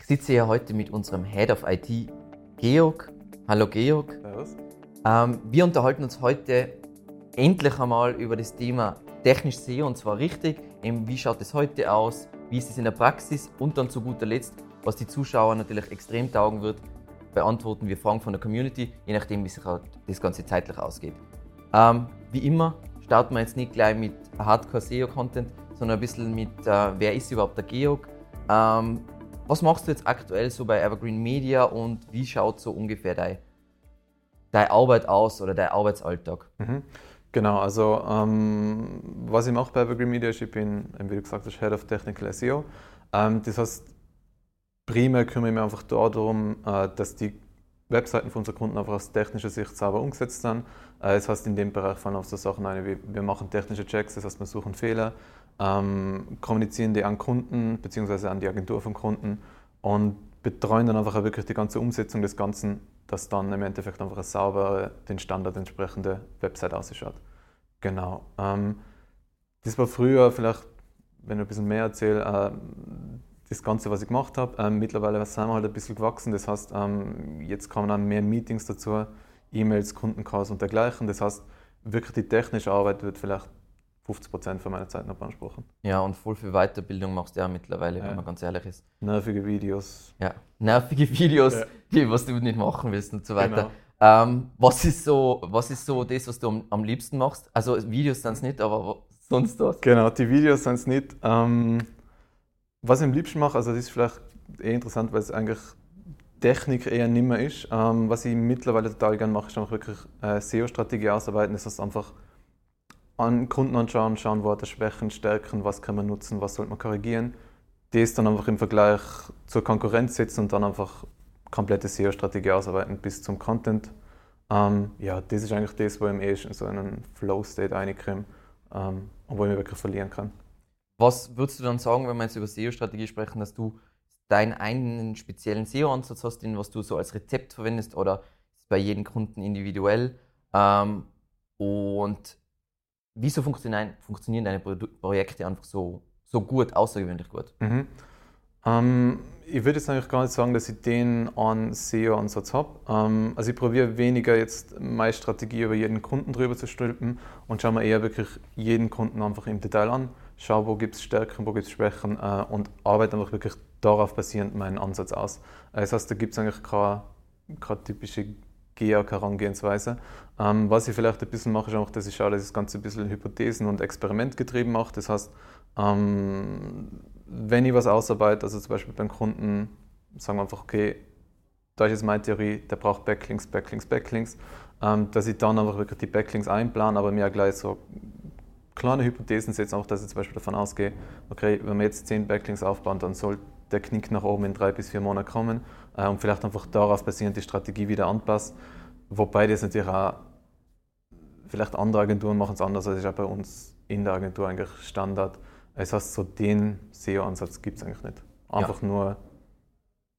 Ich sitze hier heute mit unserem Head of IT, Georg. Hallo Georg. Servus. Ähm, wir unterhalten uns heute endlich einmal über das Thema technisch SEO und zwar richtig. Eben, wie schaut es heute aus? Wie ist es in der Praxis? Und dann zu guter Letzt, was die Zuschauer natürlich extrem taugen wird, beantworten wir Fragen von der Community, je nachdem, wie sich halt das Ganze zeitlich ausgeht. Ähm, wie immer starten wir jetzt nicht gleich mit Hardcore SEO-Content, sondern ein bisschen mit, äh, wer ist überhaupt der Georg? Ähm, was machst du jetzt aktuell so bei Evergreen Media und wie schaut so ungefähr dein, deine Arbeit aus oder dein Arbeitsalltag? Mhm. Genau, also ähm, was ich mache bei Evergreen Media ist, ich bin, wie gesagt hast, Head of Technical SEO. Ähm, das heißt, primär kümmere ich mich einfach darum, äh, dass die Webseiten von unseren Kunden einfach aus technischer Sicht sauber umgesetzt sind. Äh, das heißt, in dem Bereich fallen auch so Sachen ein, wie wir machen technische Checks, das heißt, wir suchen Fehler, ähm, kommunizieren die an Kunden bzw. an die Agentur vom Kunden und betreuen dann einfach wirklich die ganze Umsetzung des Ganzen, dass dann im Endeffekt einfach eine saubere, den Standard entsprechende Website ausschaut. Genau. Ähm, das war früher vielleicht, wenn ich ein bisschen mehr erzähle, äh, das Ganze, was ich gemacht habe. Ähm, mittlerweile sind wir halt ein bisschen gewachsen. Das heißt, ähm, jetzt kommen dann mehr Meetings dazu, E-Mails, Kundencalls und dergleichen. Das heißt, wirklich die technische Arbeit wird vielleicht 50 Prozent von meiner Zeit noch beanspruchen. Ja, und voll viel Weiterbildung machst du ja mittlerweile, Ja. wenn man ganz ehrlich ist. Nervige Videos. Ja, nervige Videos, Ja. die was du nicht machen willst und so weiter. Genau. Ähm, was, ist so, was ist so das, was du am, am liebsten machst? Also Videos sind es nicht, aber sonst was? Genau, die Videos sind es nicht. Ähm, was ich am liebsten mache, also das ist vielleicht eher interessant, weil es eigentlich Technik eher nicht mehr ist. Ähm, was ich mittlerweile total gerne mache, ist einfach wirklich äh, SEO-Strategie ausarbeiten. Das heißt einfach an Kunden anschauen, schauen, wo hat er Schwächen, Stärken, was kann man nutzen, was sollte man korrigieren. Das dann einfach im Vergleich zur Konkurrenz setzen und dann einfach komplette SEO-Strategie ausarbeiten bis zum Content. Ähm, ja, das ist eigentlich das, wo ich ehesten in so einen Flow-State reinkomme ähm, und wo ich mich wirklich verlieren kann. Was würdest du dann sagen, wenn wir jetzt über SEO-Strategie sprechen, dass du deinen einen speziellen SEO-Ansatz hast, den was du so als Rezept verwendest oder bei jedem Kunden individuell? Ähm, und wieso funktionieren, funktionieren deine Produ Projekte einfach so, so gut, außergewöhnlich gut? Mhm. Ähm, ich würde jetzt eigentlich gar nicht sagen, dass ich den an SEO-Ansatz habe. Ähm, also ich probiere weniger jetzt meine Strategie über jeden Kunden drüber zu stülpen und schaue mir eher wirklich jeden Kunden einfach im Detail an, schaue, wo gibt es Stärken, wo gibt es Schwächen äh, und arbeite einfach wirklich darauf basierend meinen Ansatz aus. Äh, das heißt, da gibt es eigentlich keine, keine typische GEOK-Herangehensweise. Ähm, was ich vielleicht ein bisschen mache, ist einfach, dass ich schaue, dass ich das Ganze ein bisschen hypothesen- und experimentgetrieben mache. Das heißt, ähm, wenn ich was ausarbeite, also zum Beispiel beim Kunden, sagen wir einfach, okay, da ist jetzt meine Theorie, der braucht Backlinks, Backlinks, Backlinks, ähm, dass ich dann einfach wirklich die Backlinks einplane, aber mir auch gleich so kleine Hypothesen setze, auch dass ich zum Beispiel davon ausgehe, okay, wenn wir jetzt 10 Backlinks aufbauen, dann soll der Knick nach oben in drei bis vier Monaten kommen äh, und vielleicht einfach darauf basierend die Strategie wieder anpassen. Wobei das natürlich auch, vielleicht andere Agenturen machen es anders, als ist auch bei uns in der Agentur eigentlich Standard. Das heißt, so den SEO-Ansatz gibt es eigentlich nicht. Einfach nur,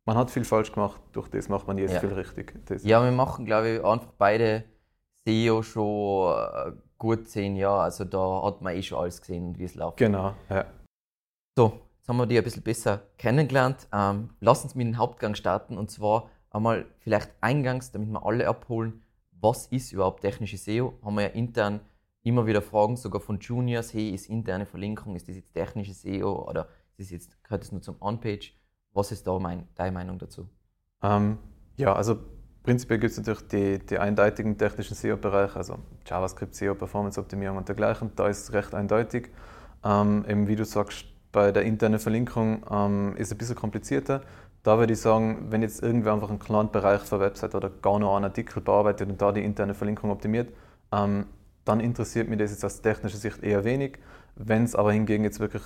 man hat viel falsch gemacht, durch das macht man jetzt Ja. viel richtig. Das, Ja, wir machen, glaube ich, einfach beide SEO schon äh, gut zehn Jahre. Also da hat man eh schon alles gesehen, wie es läuft. Genau, ja. So, jetzt haben wir die ein bisschen besser kennengelernt. Ähm, lass uns mit dem Hauptgang starten und zwar einmal vielleicht eingangs, damit wir alle abholen, was ist überhaupt technische SEO? Haben wir ja intern immer wieder Fragen, sogar von Juniors, hey, ist interne Verlinkung, ist das jetzt technische SEO oder ist das jetzt, gehört das nur zum On-Page? Was ist da mein, deine Meinung dazu? Ähm, ja, also prinzipiell gibt es natürlich die, die eindeutigen technischen SEO-Bereiche, also JavaScript, SEO, Performance-Optimierung und dergleichen. Da ist es recht eindeutig. Ähm, eben wie du sagst, bei der internen Verlinkung ähm, ist es ein bisschen komplizierter. Da würde ich sagen, wenn jetzt irgendwer einfach einen kleinen Bereich eine Website oder gar nur einen Artikel bearbeitet und da die interne Verlinkung optimiert, ähm, dann interessiert mich das jetzt aus technischer Sicht eher wenig. Wenn es aber hingegen jetzt wirklich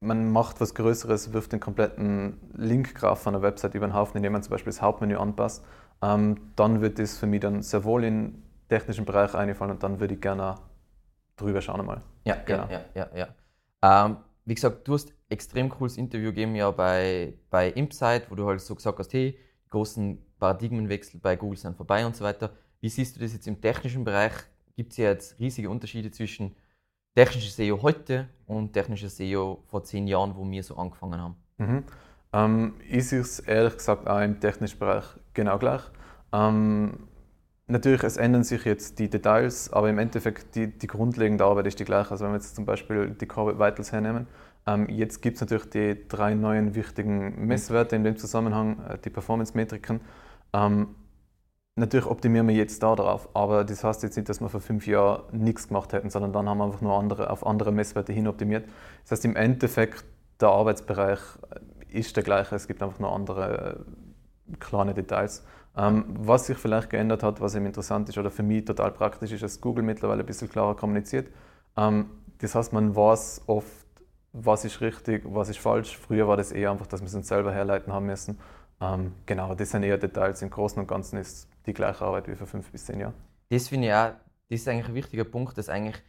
man macht was Größeres, wirft den kompletten Linkgraph von der Website über den Haufen, indem man zum Beispiel das Hauptmenü anpasst, ähm, dann wird das für mich dann sehr wohl in den technischen Bereich einfallen und dann würde ich gerne drüber schauen einmal. Ja, Genau. ja, ja, ja. ja. Ähm, wie gesagt, du hast extrem cooles Interview gegeben ja bei, bei Impsite, wo du halt so gesagt hast, hey, die großen Paradigmenwechsel bei Google sind vorbei und so weiter. Wie siehst du das jetzt im technischen Bereich? Gibt es ja jetzt riesige Unterschiede zwischen technischer SEO heute und technischer SEO vor zehn Jahren, wo wir so angefangen haben? Mhm. Ähm, ich sehe es ehrlich gesagt auch im technischen Bereich genau gleich. Ähm, natürlich, es ändern sich jetzt die Details, aber im Endeffekt die, die grundlegende Arbeit ist die gleiche. Also wenn wir jetzt zum Beispiel die Core Vitals hernehmen, ähm, jetzt gibt es natürlich die drei neuen wichtigen Messwerte in dem Zusammenhang, äh, die Performance-Metriken. Ähm, natürlich optimieren wir jetzt da drauf, aber das heißt jetzt nicht, dass wir vor fünf Jahren nichts gemacht hätten, sondern dann haben wir einfach nur andere, auf andere Messwerte hin optimiert. Das heißt, im Endeffekt, der Arbeitsbereich ist der gleiche, es gibt einfach nur andere äh, kleine Details. Ähm, was sich vielleicht geändert hat, was eben interessant ist oder für mich total praktisch ist, dass Google mittlerweile ein bisschen klarer kommuniziert. Ähm, das heißt, man weiß oft, was ist richtig, was ist falsch. Früher war das eher einfach, dass wir es uns selber herleiten haben müssen. Ähm, genau, das sind eher Details. Im Großen und Ganzen ist die gleiche Arbeit wie vor fünf bis zehn Jahren. Das finde ich auch, das ist eigentlich ein wichtiger Punkt, dass eigentlich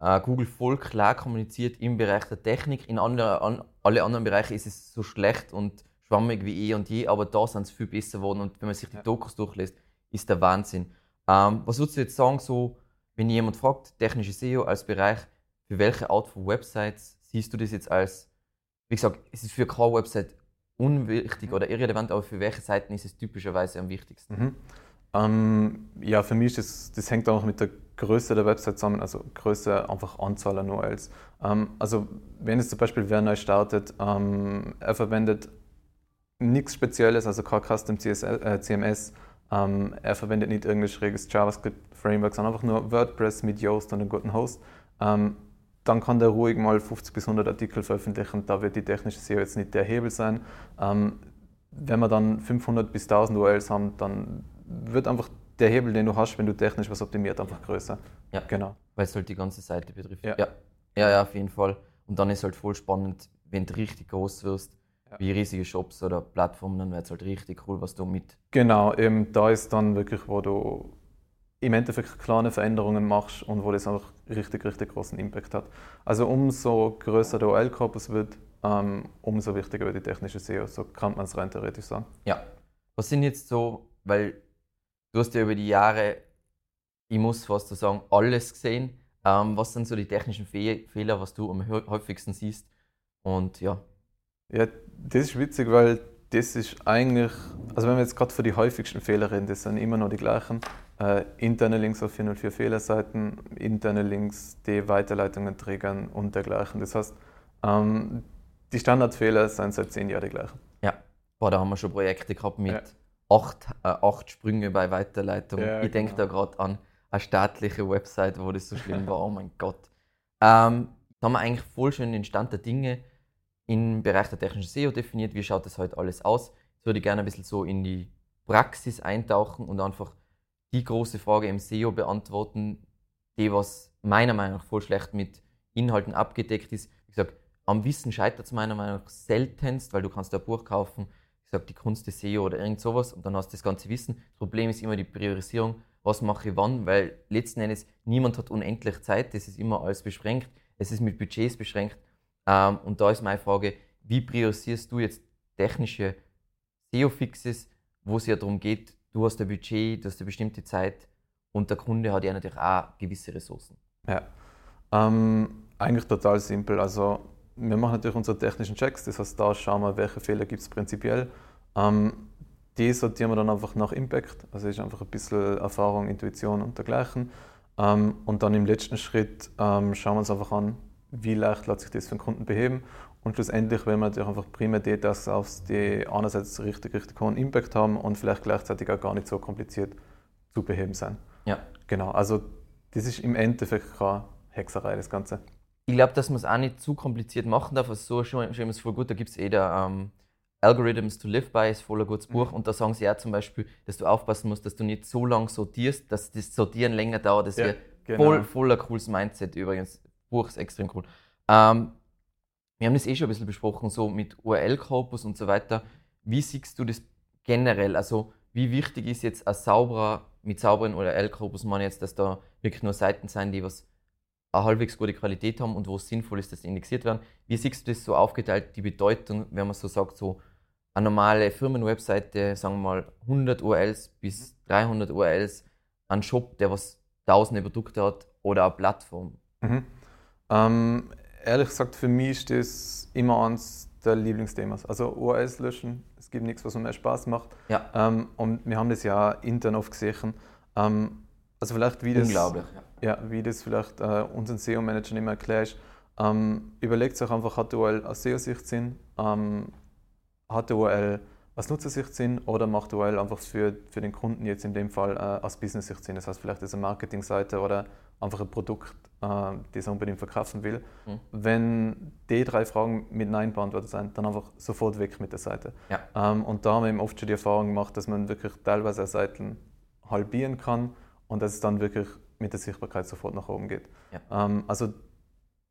äh, Google voll klar kommuniziert im Bereich der Technik. In andere, an, alle anderen Bereichen ist es so schlecht und schwammig wie eh und je, aber da sind sie viel besser geworden und wenn man sich die Dokus durchlässt, ist der Wahnsinn. Ähm, was würdest du jetzt sagen, so, wenn jemand fragt, technische SEO als Bereich, für welche Art von Websites siehst du das jetzt als, wie gesagt, es ist für keine Website unwichtig oder irrelevant, aber für welche Seiten ist es typischerweise am wichtigsten? Mhm. Ähm, ja, für mich ist das, das hängt auch mit der Größe der Website zusammen, also Größe, einfach Anzahl an URLs. Ähm, also wenn es zum Beispiel wer neu startet, ähm, er verwendet nichts Spezielles, also kein Custom CSL, äh, CMS, ähm, er verwendet nicht irgendein schräges JavaScript-Framework, sondern einfach nur WordPress mit Yoast und einem guten Host. Ähm, dann kann der ruhig mal 50 bis 100 Artikel veröffentlichen. Da wird die technische SEO jetzt nicht der Hebel sein. Ähm, wenn wir dann 500 bis 1000 URLs haben, dann wird einfach der Hebel, den du hast, wenn du technisch was optimiert, einfach größer. Ja, genau. Weil es halt die ganze Seite betrifft. Ja. ja. Ja, ja, auf jeden Fall. Und dann ist halt voll spannend, wenn du richtig groß wirst, Ja. wie riesige Shops oder Plattformen, dann wird es halt richtig cool, was du mit. Genau, eben da ist dann wirklich, wo du im Endeffekt kleine Veränderungen machst und wo das einfach richtig, richtig großen Impact hat. Also umso größer der OL-Korpus wird, ähm, umso wichtiger wird die technische SEO. So kann man es rein theoretisch sagen. Ja. Was sind jetzt so, weil du hast ja über die Jahre, ich muss fast so sagen, alles gesehen. Ähm, was sind so die technischen Fe Fehler, was du am häufigsten siehst? Und ja, Ja, das ist witzig, weil das ist eigentlich, also wenn wir jetzt gerade für die häufigsten Fehler reden, das sind immer noch die gleichen. Äh, interne Links auf 404 Fehlerseiten, interne Links, die Weiterleitungen triggern und dergleichen. Das heißt, ähm, die Standardfehler sind seit zehn Jahren die gleichen. ja. Boah, da haben wir schon Projekte gehabt mit Ja. acht, äh, acht Sprünge bei Weiterleitung. Ja, ich denke da genau. gerade an eine staatliche Website, wo das so schlimm war. Oh mein Gott. Ähm, da haben wir eigentlich voll schön den Stand der Dinge im Bereich der technischen SEO definiert. Wie schaut das heute alles aus? Jetzt würde ich gerne ein bisschen so in die Praxis eintauchen und einfach die große Frage im SEO beantworten, die was meiner Meinung nach voll schlecht mit Inhalten abgedeckt ist. Wie gesagt, am Wissen scheitert es meiner Meinung nach seltenst, weil du kannst ein Buch kaufen, ich sag die Kunst des SEO oder irgend sowas und dann hast du das ganze Wissen. Das Problem ist immer die Priorisierung, was mache ich wann, weil letzten Endes niemand hat unendlich Zeit, das ist immer alles beschränkt, es ist mit Budgets beschränkt ähm, und da ist meine Frage, wie priorisierst du jetzt technische SEO-Fixes, wo es ja darum geht, du hast ein Budget, du hast eine bestimmte Zeit und der Kunde hat ja natürlich auch gewisse Ressourcen. Ja. Ähm, eigentlich total simpel. Also wir machen natürlich unsere technischen Checks, das heißt, da schauen wir, welche Fehler gibt es prinzipiell. Ähm, die sortieren wir dann einfach nach Impact, also ist einfach ein bisschen Erfahrung, Intuition und dergleichen. Ähm, und dann im letzten Schritt ähm, schauen wir uns einfach an, wie leicht lässt sich das für den Kunden beheben. Und schlussendlich wählen wir natürlich einfach primär die Tasks aus, die einerseits richtig, richtig hohen Impact haben und vielleicht gleichzeitig auch gar nicht so kompliziert zu beheben sein. Ja. Genau, also das ist im Endeffekt keine Hexerei, das Ganze. Ich glaube, dass man es auch nicht zu kompliziert machen darf. Also so schon, schon ist voll gut. Da gibt es eh der ähm, Algorithms to Live By, ist voll ein gutes Buch. Und da sagen sie auch zum Beispiel, dass du aufpassen musst, dass du nicht so lange sortierst, dass das Sortieren länger dauert. Das Ja, genau. voll, voll ein cooles Mindset übrigens. Buch ist extrem cool. Ähm, wir haben das eh schon ein bisschen besprochen, so mit URL-Korpus und so weiter. Wie siehst du das generell? Also, wie wichtig ist jetzt ein sauberer, mit sauberen URL-Korpus, man jetzt, dass da wirklich nur Seiten sind, die was eine halbwegs gute Qualität haben und wo es sinnvoll ist, dass die indexiert werden. Wie siehst du das so aufgeteilt, die Bedeutung, wenn man so sagt, so eine normale Firmenwebseite, sagen wir mal 100 URLs bis 300 URLs, ein Shop, der was tausende Produkte hat oder eine Plattform? Mhm. Ähm, ehrlich gesagt, für mich ist das immer eins der Lieblingsthema. Also URLs löschen, es gibt nichts, was mir mehr Spaß macht. Ja. Ähm, und wir haben das ja intern oft gesehen. Ähm, also vielleicht wie das, Unglaublich. Ja. ja, wie das vielleicht äh, unseren SEO-Manager immer erklärst. Ähm, überlegt euch einfach, hat die URL aus SEO-Sicht Sinn? Ähm, hat URL aus Nutzersicht Sinn oder macht URL einfach für, für den Kunden jetzt in dem Fall äh, aus Business-Sicht Sinn? Das heißt, vielleicht ist eine Marketingseite oder einfach ein Produkt, äh, das er unbedingt verkaufen will. Mhm. Wenn die drei Fragen mit Nein beantwortet sind, dann einfach sofort weg mit der Seite. Ja. Ähm, und da haben wir eben oft schon die Erfahrung gemacht, dass man wirklich teilweise Seiten halbieren kann und dass es dann wirklich mit der Sichtbarkeit sofort nach oben geht. Ja. Ähm, also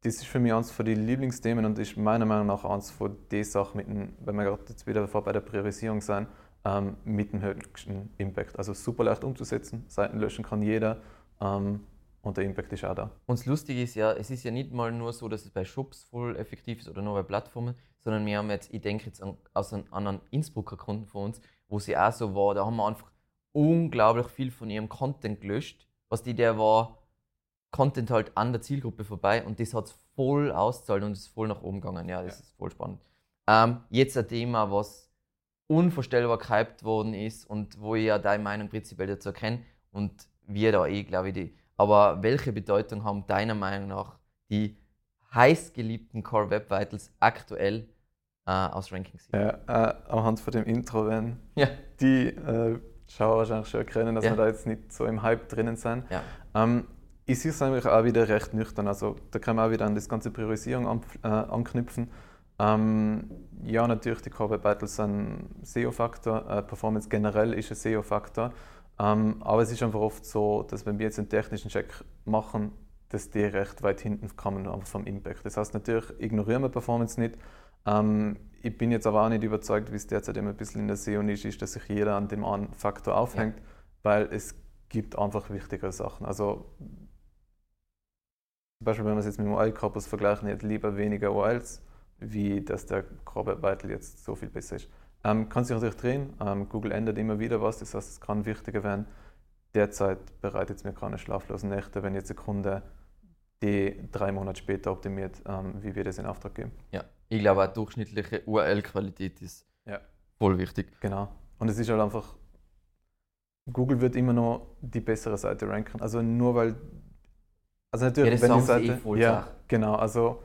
das ist für mich eines von den Lieblingsthemen und ist meiner Meinung nach eines von den Sachen, mit dem, wenn wir gerade jetzt wieder davor bei der Priorisierung sind, ähm, mit dem höchsten Impact. Also super leicht umzusetzen, Seiten löschen kann jeder ähm, und der Impact ist auch da. Und das Lustige ist ja, es ist ja nicht mal nur so, dass es bei Shops voll effektiv ist oder nur bei Plattformen, sondern wir haben jetzt, ich denke jetzt an, aus an einen Innsbrucker Kunden von uns, wo sie auch so war, da haben wir einfach unglaublich viel von ihrem Content gelöscht. Was die der war, Content halt an der Zielgruppe vorbei und das hat es voll auszahlt und ist voll nach oben gegangen. Ja, das Ja. ist voll spannend. Ähm, jetzt ein Thema, was unvorstellbar gehypt worden ist und wo ich ja deine Meinung prinzipiell dazu erkenne und wir da eh, glaube ich, die. Aber welche Bedeutung haben deiner Meinung nach die heißgeliebten Core Web Vitals aktuell äh, aus Rankings? Ja, äh, anhand von dem Intro, wenn Ja. die äh, Schauer wahrscheinlich schon erkennen, dass Ja. wir da jetzt nicht so im Hype drinnen sind. Ja. Ähm, ich sehe es eigentlich auch wieder recht nüchtern. Also da kann man auch wieder an das ganze Priorisierung an, äh, anknüpfen. Ähm, ja, natürlich, die Core Web Vitals sind ein SEO-Faktor. Äh, Performance generell ist ein SEO-Faktor. Ähm, aber es ist einfach oft so, dass wenn wir jetzt einen technischen Check machen, dass die recht weit hinten kommen einfach vom Impact. Das heißt, natürlich ignorieren wir Performance nicht. Ähm, ich bin jetzt aber auch nicht überzeugt, wie es derzeit immer ein bisschen in der SEO-Nische ist, dass sich jeder an dem einen Faktor aufhängt, weil es gibt einfach wichtigere Sachen. Also zum Beispiel, wenn wir es jetzt mit dem URL-Korpus vergleichen, hätte lieber weniger URLs, wie dass der Vital jetzt so viel besser ist. Ähm, kann sich natürlich drehen. Ähm, Google ändert immer wieder was, das heißt, es kann wichtiger werden. Derzeit bereitet es mir keine schlaflosen Nächte, wenn jetzt ein Kunde die drei Monate später optimiert, ähm, wie wir das in Auftrag geben. Ja. Ich glaube, auch durchschnittliche URL-Qualität ist Ja. voll wichtig. Genau. Und es ist halt einfach, Google wird immer noch die bessere Seite ranken. Also nur weil, also natürlich, Ja, wenn die Seite, eh ja, genau. Also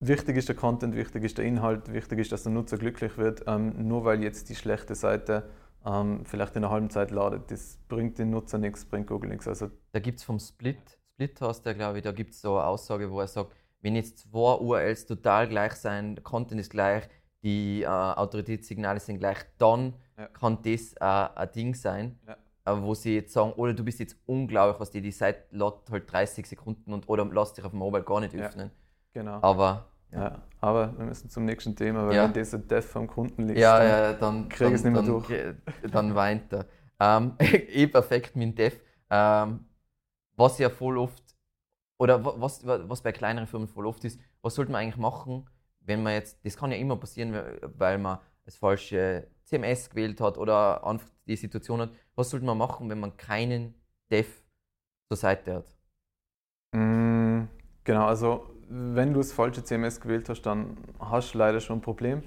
wichtig ist der Content, wichtig ist der Inhalt, wichtig ist, dass der Nutzer glücklich wird. Ähm, nur weil jetzt die schlechte Seite ähm, vielleicht in einer halben Zeit ladet, das bringt den Nutzer nichts, bringt Google nichts. Also Da gibt es vom Split, Split hast der, glaube ich, da gibt es so eine Aussage, wo er sagt, wenn jetzt zwei URLs total gleich sein, der Content ist gleich, die äh, Autoritätssignale sind gleich, dann Ja. kann das äh, ein Ding sein, Ja. äh, wo sie jetzt sagen, oder du bist jetzt unglaublich, was die, die Seite lädt halt 30 Sekunden und, oder lässt dich auf dem Mobile gar nicht öffnen. Genau. Aber Ja. Aber wir müssen zum nächsten Thema, weil Ja. wenn dieser Dev vom Kunden liegt, Ja, dann- ja, dann, krieg dann, ich's nicht mehr dann, durch. dann weint er. Ähm, eh perfekt mit dem Dev. Ähm, was ja voll oft, oder wa- was, wa- was bei kleineren Firmen voll oft ist, was sollte man eigentlich machen, wenn man jetzt, das kann ja immer passieren, weil- weil man das falsche CMS gewählt hat oder einfach die Situation hat. Was sollte man machen, wenn man keinen Dev zur Seite hat? Mm, Genau, also wenn du das falsche CMS gewählt hast, dann hast du leider schon ein Problem.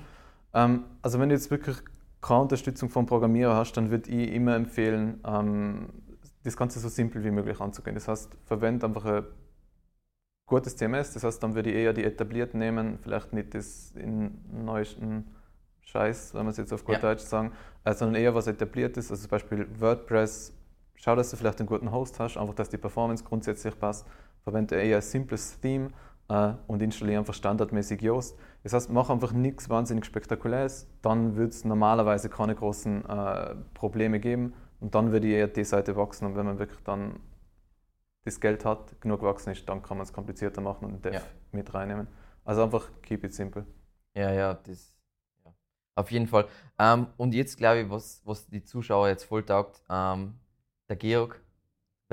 Ähm, also wenn du jetzt wirklich keine Unterstützung vom Programmierer hast, dann würde ich immer empfehlen, ähm, das Ganze so simpel wie möglich anzugehen. Das heißt, verwende einfach ein gutes CMS, das heißt, dann würde ich eher die etablierten nehmen, vielleicht nicht das in neuesten Scheiß, wenn wir es jetzt auf gut Ja. Deutsch sagen, äh, sondern eher was etabliertes, also zum Beispiel WordPress. Schau, dass du vielleicht einen guten Host hast, einfach, dass die Performance grundsätzlich passt. Verwende eher ein simples Theme äh, und installiere einfach standardmäßig Yoast. Das heißt, mach einfach nichts wahnsinnig Spektakuläres, dann wird es normalerweise keine großen äh, Probleme geben und dann würde eher die Seite wachsen und wenn man wirklich dann das Geld hat, genug gewachsen ist, dann kann man es komplizierter machen und Dev Ja. mit reinnehmen. Also einfach keep it simple. Ja, ja, das. Ja. Auf jeden Fall. Ähm, und jetzt glaube ich, was, was die Zuschauer jetzt voll taugt, ähm, der Georg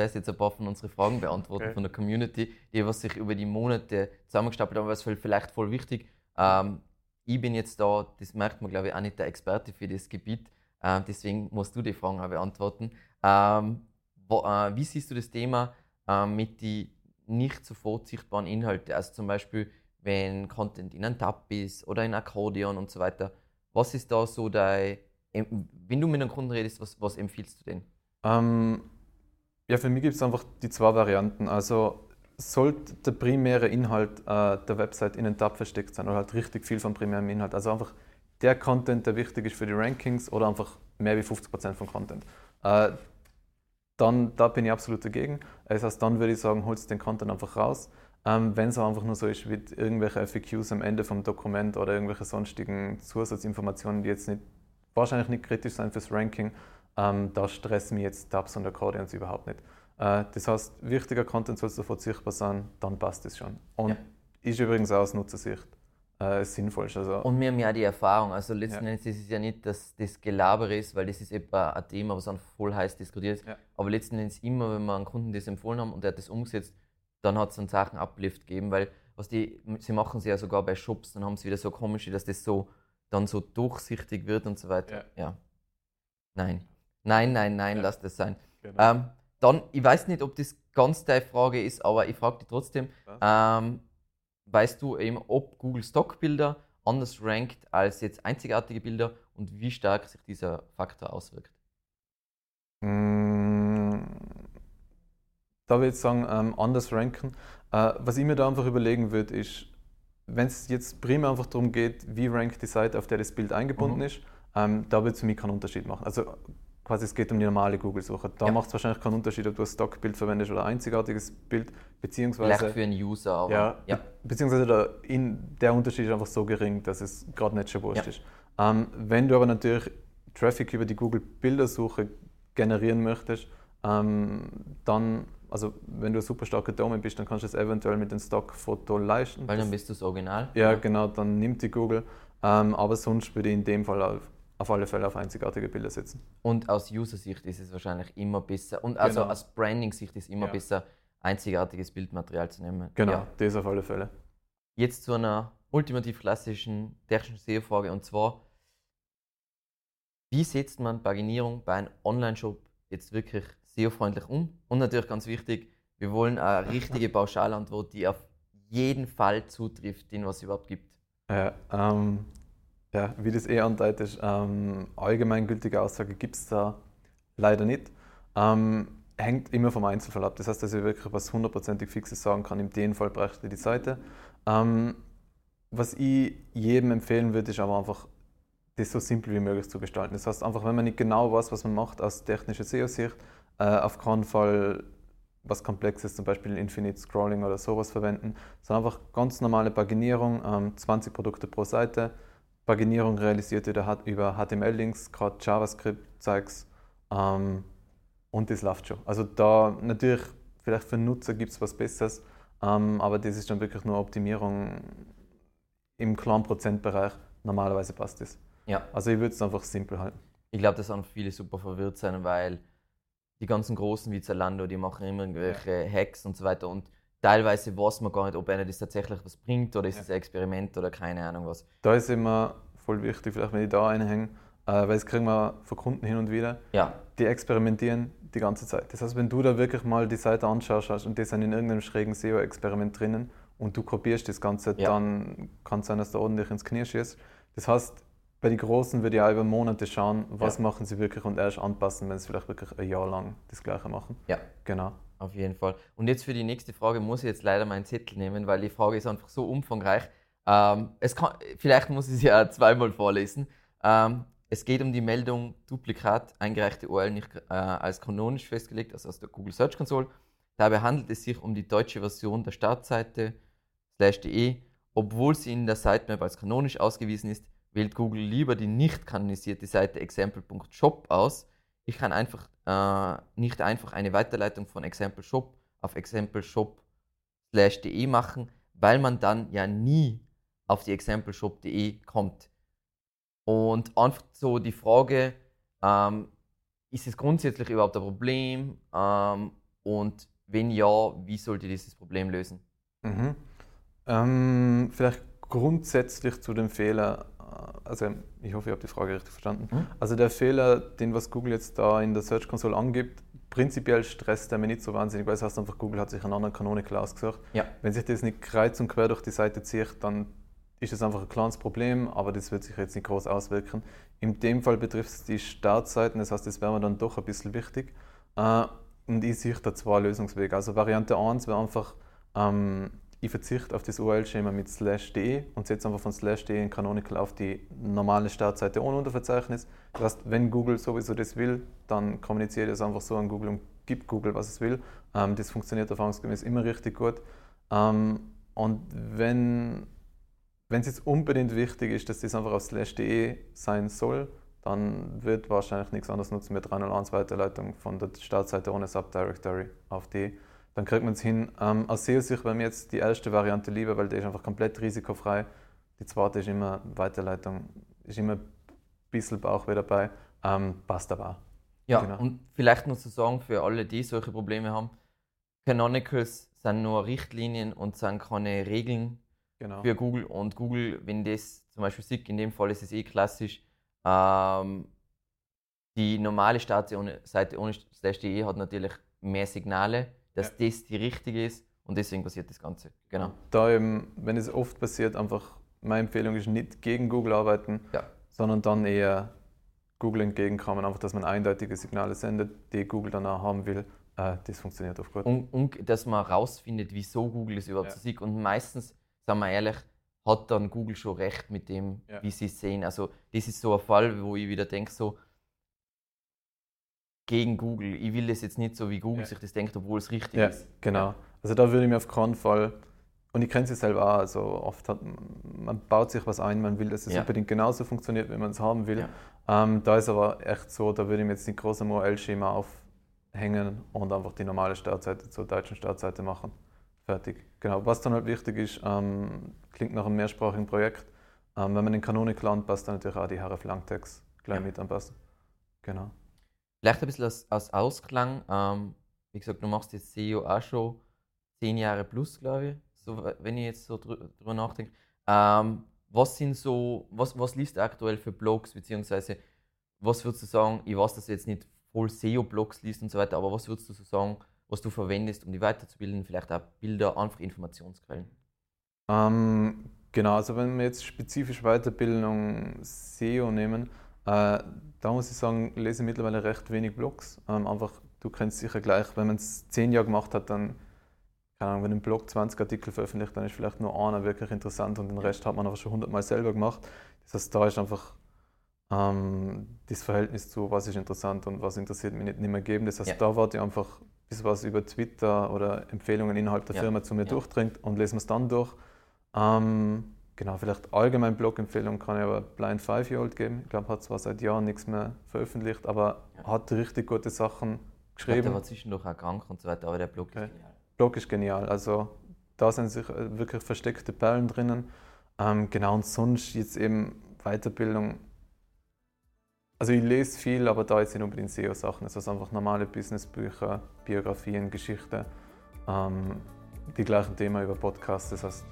weiß jetzt ein paar von unseren Fragen beantworten Okay. von der Community, die was sich über die Monate zusammengestapelt haben, was vielleicht voll wichtig. Ähm, ich bin jetzt da, das merkt man glaube ich auch nicht der Experte für das Gebiet, ähm, deswegen musst du die Fragen auch beantworten. Ähm, wo, äh, wie siehst du das Thema ähm, mit den nicht sofort sichtbaren Inhalten? Also zum Beispiel, wenn Content in einem Tab ist oder in Akkordeon und so weiter. Was ist da so dein, wenn du mit einem Kunden redest, was, was empfiehlst du denn? Ja, für mich gibt es einfach die zwei Varianten. Also sollte der primäre Inhalt äh, der Website in einem Tab versteckt sein oder halt richtig viel vom primären Inhalt. Also einfach der Content, der wichtig ist für die Rankings oder einfach mehr wie 50% vom Content. Äh, dann da bin ich absolut dagegen. Das heißt, dann würde ich sagen, holst den Content einfach raus. Ähm, Wenn es einfach nur so ist wie irgendwelche FAQs am Ende vom Dokument oder irgendwelche sonstigen Zusatzinformationen, die jetzt nicht, wahrscheinlich nicht kritisch sein fürs Ranking, ähm, da stressen mich jetzt Tabs und Accordions überhaupt nicht. Äh, das heißt, wichtiger Content soll sofort sichtbar sein, dann passt es schon. Und ja. ist übrigens auch aus Nutzersicht äh, sinnvoll. Also, und wir haben ja die Erfahrung, also letzten ja. Endes ist es ja nicht, dass das Gelaber ist, weil das ist etwa ein Thema, was dann voll heiß diskutiert ist. Ja. Aber letzten Endes immer, wenn wir einem Kunden das empfohlen haben und er hat das umgesetzt, dann hat es einen Sachen Uplift gegeben, weil was die, sie machen sie ja sogar bei Shops, dann haben sie wieder so komische, dass das so dann so durchsichtig wird und so weiter. Ja. ja. Nein. Nein, nein, nein, ja. lass das sein. Genau. Ähm, dann, ich weiß nicht, ob das ganz deine Frage ist, aber ich frage dich trotzdem. Ähm, weißt du eben, ob Google Stockbilder anders rankt als jetzt einzigartige Bilder und wie stark sich dieser Faktor auswirkt? Mm, da würde ich sagen, ähm, anders ranken. Äh, was ich mir da einfach überlegen würde, ist, wenn es jetzt primär einfach darum geht, wie rankt die Seite, auf der das Bild eingebunden mhm. ist, ähm, da wird es für mich keinen Unterschied machen. Also quasi es geht um die normale Google-Suche. Da ja. macht es wahrscheinlich keinen Unterschied, ob du ein Stockbild verwendest oder ein einzigartiges Bild, beziehungsweise... Vielleicht für einen User, aber... Ja, ja. beziehungsweise der, in, der Unterschied ist einfach so gering, dass es gerade nicht schon wurscht ja. ist. Ähm, wenn du aber natürlich Traffic über die Google-Bildersuche generieren möchtest, ähm, dann, also wenn du ein super starker Domain bist, dann kannst du es eventuell mit dem Stockfoto leisten. Weil dann bist du das Original. Ja, genau, dann nimmt die Google. Ähm, aber sonst würde ich in dem Fall auf alle Fälle auf einzigartige Bilder setzen. Und aus User-Sicht ist es wahrscheinlich immer besser, und also genau. aus Branding-Sicht ist es immer ja. besser, einzigartiges Bildmaterial zu nehmen. Genau, ja. das auf alle Fälle. Jetzt zu einer ultimativ klassischen technischen SEO-Frage und zwar, wie setzt man Paginierung bei einem Online-Shop jetzt wirklich SEO-freundlich um? Und natürlich ganz wichtig, wir wollen eine richtige Pauschalantwort, die auf jeden Fall zutrifft, den was es überhaupt gibt. Ja, ähm, ja, wie das eh andeutet, ähm, allgemeingültige Aussage gibt es da leider nicht. Ähm, hängt immer vom Einzelfall ab. Das heißt, dass ich wirklich was hundertprozentig Fixes sagen kann. In dem Fall bräuchte die Seite. Ähm, was ich jedem empfehlen würde, ist aber einfach, das so simpel wie möglich zu gestalten. Das heißt einfach, wenn man nicht genau weiß, was man macht aus technischer SEO-Sicht, äh, auf keinen Fall was Komplexes, zum Beispiel Infinite Scrolling oder sowas verwenden, sondern einfach ganz normale Paginierung, ähm, 20 Produkte pro Seite, Paginierung realisiert über HTML-Links, gerade JavaScript-Zeugs. Ähm, und das läuft schon. Also da natürlich, vielleicht für Nutzer gibt es was Besseres, ähm, aber das ist dann wirklich nur Optimierung im kleinen Prozentbereich. Normalerweise passt das. Ja. Also ich würde es einfach simpel halten. Ich glaube, dass auch viele super verwirrt sein, weil die ganzen Großen wie Zalando, die machen immer irgendwelche Hacks und so weiter und teilweise weiß man gar nicht, ob einer das tatsächlich was bringt oder ist es ja. ein Experiment oder keine Ahnung was. Da ist immer voll wichtig, vielleicht wenn ich da einhänge, äh, weil das kriegen wir von Kunden hin und wieder. Ja. Die experimentieren die ganze Zeit. Das heißt, wenn du da wirklich mal die Seite anschaust und die sind in irgendeinem schrägen SEO-Experiment drinnen und du kopierst das Ganze, ja. dann kann es sein, dass du ordentlich ins Knie schießt. Das heißt, bei den Großen würde ich auch über Monate schauen, was ja. machen sie wirklich und erst anpassen, wenn sie vielleicht wirklich ein Jahr lang das Gleiche machen. Ja. Genau. Auf jeden Fall. Und jetzt für die nächste Frage muss ich jetzt leider meinen Zettel nehmen, weil die Frage ist einfach so umfangreich. Ähm, es kann, vielleicht muss ich sie ja zweimal vorlesen. Ähm, es geht um die Meldung Duplikat, eingereichte URL nicht äh, als kanonisch festgelegt, also aus der Google Search Console. Dabei handelt es sich um die deutsche Version der Startseite .de. Obwohl sie in der Sitemap als kanonisch ausgewiesen ist, wählt Google lieber die nicht kanonisierte Seite example.shop aus, ich kann einfach äh, nicht einfach eine Weiterleitung von Example Shop auf Example Shop.de machen, weil man dann ja nie auf die Example Shop.de kommt. Und einfach so die Frage, ähm, ist es grundsätzlich überhaupt ein Problem? Ähm, und wenn ja, wie sollte dieses Problem lösen? Mhm. Ähm, vielleicht grundsätzlich zu dem Fehler, also ich hoffe, ich habe die Frage richtig verstanden. Mhm. Also der Fehler, den was Google jetzt da in der Search Console angibt, prinzipiell stresst der mich nicht so wahnsinnig, weil es heißt einfach, Google hat sich einen anderen Canonical ausgesucht. Ja. Wenn sich das nicht kreuz und quer durch die Seite zieht, dann ist es einfach ein kleines Problem, aber das wird sich jetzt nicht groß auswirken. In dem Fall betrifft es die Startseiten, das heißt, das wäre mir dann doch ein bisschen wichtig. Äh, und ich sehe da zwei Lösungswege. Also Variante 1 wäre einfach, ähm, ich verzichte auf das URL-Schema mit slash.de und setze einfach von slash.de in Canonical auf die normale Startseite ohne Unterverzeichnis. Das heißt, wenn Google sowieso das will, dann kommuniziert das einfach so an Google und gibt Google, was es will. Ähm, das funktioniert erfahrungsgemäß immer richtig gut. Ähm, und wenn wenn es jetzt unbedingt wichtig ist, dass das einfach auf slash.de sein soll, dann wird wahrscheinlich nichts anderes nutzen mit 301 Weiterleitung von der Startseite ohne Subdirectory auf die. Dann kriegt man es hin. Ähm, aus SEO-Sicht wäre mir jetzt die erste Variante lieber, weil die ist einfach komplett risikofrei. Die zweite ist immer Weiterleitung, ist immer ein bisschen Bauchweh dabei. Ähm, passt aber auch. Ja, genau. und vielleicht noch zu sagen, für alle, die solche Probleme haben, Canonicals sind nur Richtlinien und sind keine Regeln genau. für Google. Und Google, wenn das zum Beispiel sieht, in dem Fall ist es eh klassisch, ähm, die normale Startseite ohne slash.de hat natürlich mehr Signale, dass ja. das die richtige ist und deswegen passiert das Ganze. Genau. Da eben, wenn es oft passiert, einfach meine Empfehlung ist nicht gegen Google arbeiten, ja. sondern dann eher Google entgegenkommen, einfach, dass man eindeutige Signale sendet, die Google dann auch haben will. Äh, das funktioniert oft gut. Und, und dass man herausfindet, wieso Google es überhaupt ja. so sieht. Und meistens, sagen wir ehrlich, hat dann Google schon recht mit dem, ja. wie sie es sehen. Also das ist so ein Fall, wo ich wieder denke, so gegen Google. Ich will das jetzt nicht so, wie Google ja. sich das denkt, obwohl es richtig ja, ist. Genau. Also da würde ich mir auf keinen Fall, und ich kenne es selber auch, also oft hat man baut sich was ein, man will, dass es unbedingt genauso funktioniert, wie man es haben will. Ähm, da ist aber echt so, da würde ich mir jetzt nicht groß am URL-Schema aufhängen und einfach die normale Startseite zur deutschen Startseite machen. Fertig. Genau. Was dann halt wichtig ist, ähm, klingt nach einem mehrsprachigen Projekt. Ähm, wenn man in Canonical anpasst, dann natürlich auch die href Langtext gleich ja. mit anpassen. Genau. Vielleicht ein bisschen als, als Ausklang. Ähm, wie gesagt, du machst jetzt SEO auch schon zehn Jahre plus, glaube ich, so, wenn ich jetzt so drüber nachdenke. Ähm, was sind so, was, was liest du aktuell für Blogs, beziehungsweise was würdest du sagen, ich weiß, dass du jetzt nicht voll SEO-Blogs liest und so weiter, aber was würdest du so sagen, was du verwendest, um die weiterzubilden, vielleicht auch Bilder, einfach Informationsquellen? Ähm, genau, also wenn wir jetzt spezifisch Weiterbildung SEO nehmen, äh, da muss ich sagen, lese ich mittlerweile recht wenig Blogs. Ähm, einfach, du kennst sicher gleich, wenn man es zehn Jahre gemacht hat, dann, keine Ahnung, wenn ein Blog 20 Artikel veröffentlicht, dann ist vielleicht nur einer wirklich interessant und den Rest hat man aber schon 100 Mal selber gemacht. Das heißt, da ist einfach ähm, das Verhältnis zu, was ist interessant und was interessiert mich nicht, nicht mehr geben. Das heißt, ja. da warte ich einfach bis was über Twitter oder Empfehlungen innerhalb der ja. Firma zu mir ja. durchdringt und lesen wir es dann durch. Ähm, genau, vielleicht allgemein Blog-Empfehlungen kann ich aber Blind Five-Year-Old geben. Ich glaube, hat zwar seit Jahren nichts mehr veröffentlicht, aber ja. hat richtig gute Sachen geschrieben. Ich glaub, der war zwischendurch auch krank und so weiter, aber der Blog okay. ist genial. Blog ist genial. Also da sind sich äh, wirklich versteckte Perlen drinnen. Ähm, genau, und sonst jetzt eben Weiterbildung also ich lese viel, aber da jetzt nicht unbedingt SEO-Sachen. Es also einfach normale Businessbücher, Biografien, Geschichten. Ähm, die gleichen Themen über Podcasts. Das heißt,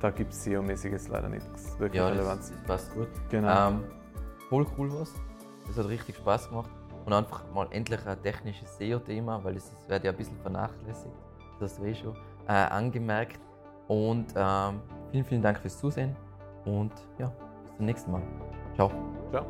da gibt es SEO-mäßig jetzt leider nichts wirklich ja, Relevanz. Das, das passt gut. Genau. Ähm, voll cool was. Das hat richtig Spaß gemacht. Und einfach mal endlich ein technisches SEO-Thema, weil es wird ja ein bisschen vernachlässigt. Das hast du eh schon äh, angemerkt. Und ähm, vielen, vielen Dank fürs Zusehen und ja, bis zum nächsten Mal. Ciao. Ciao.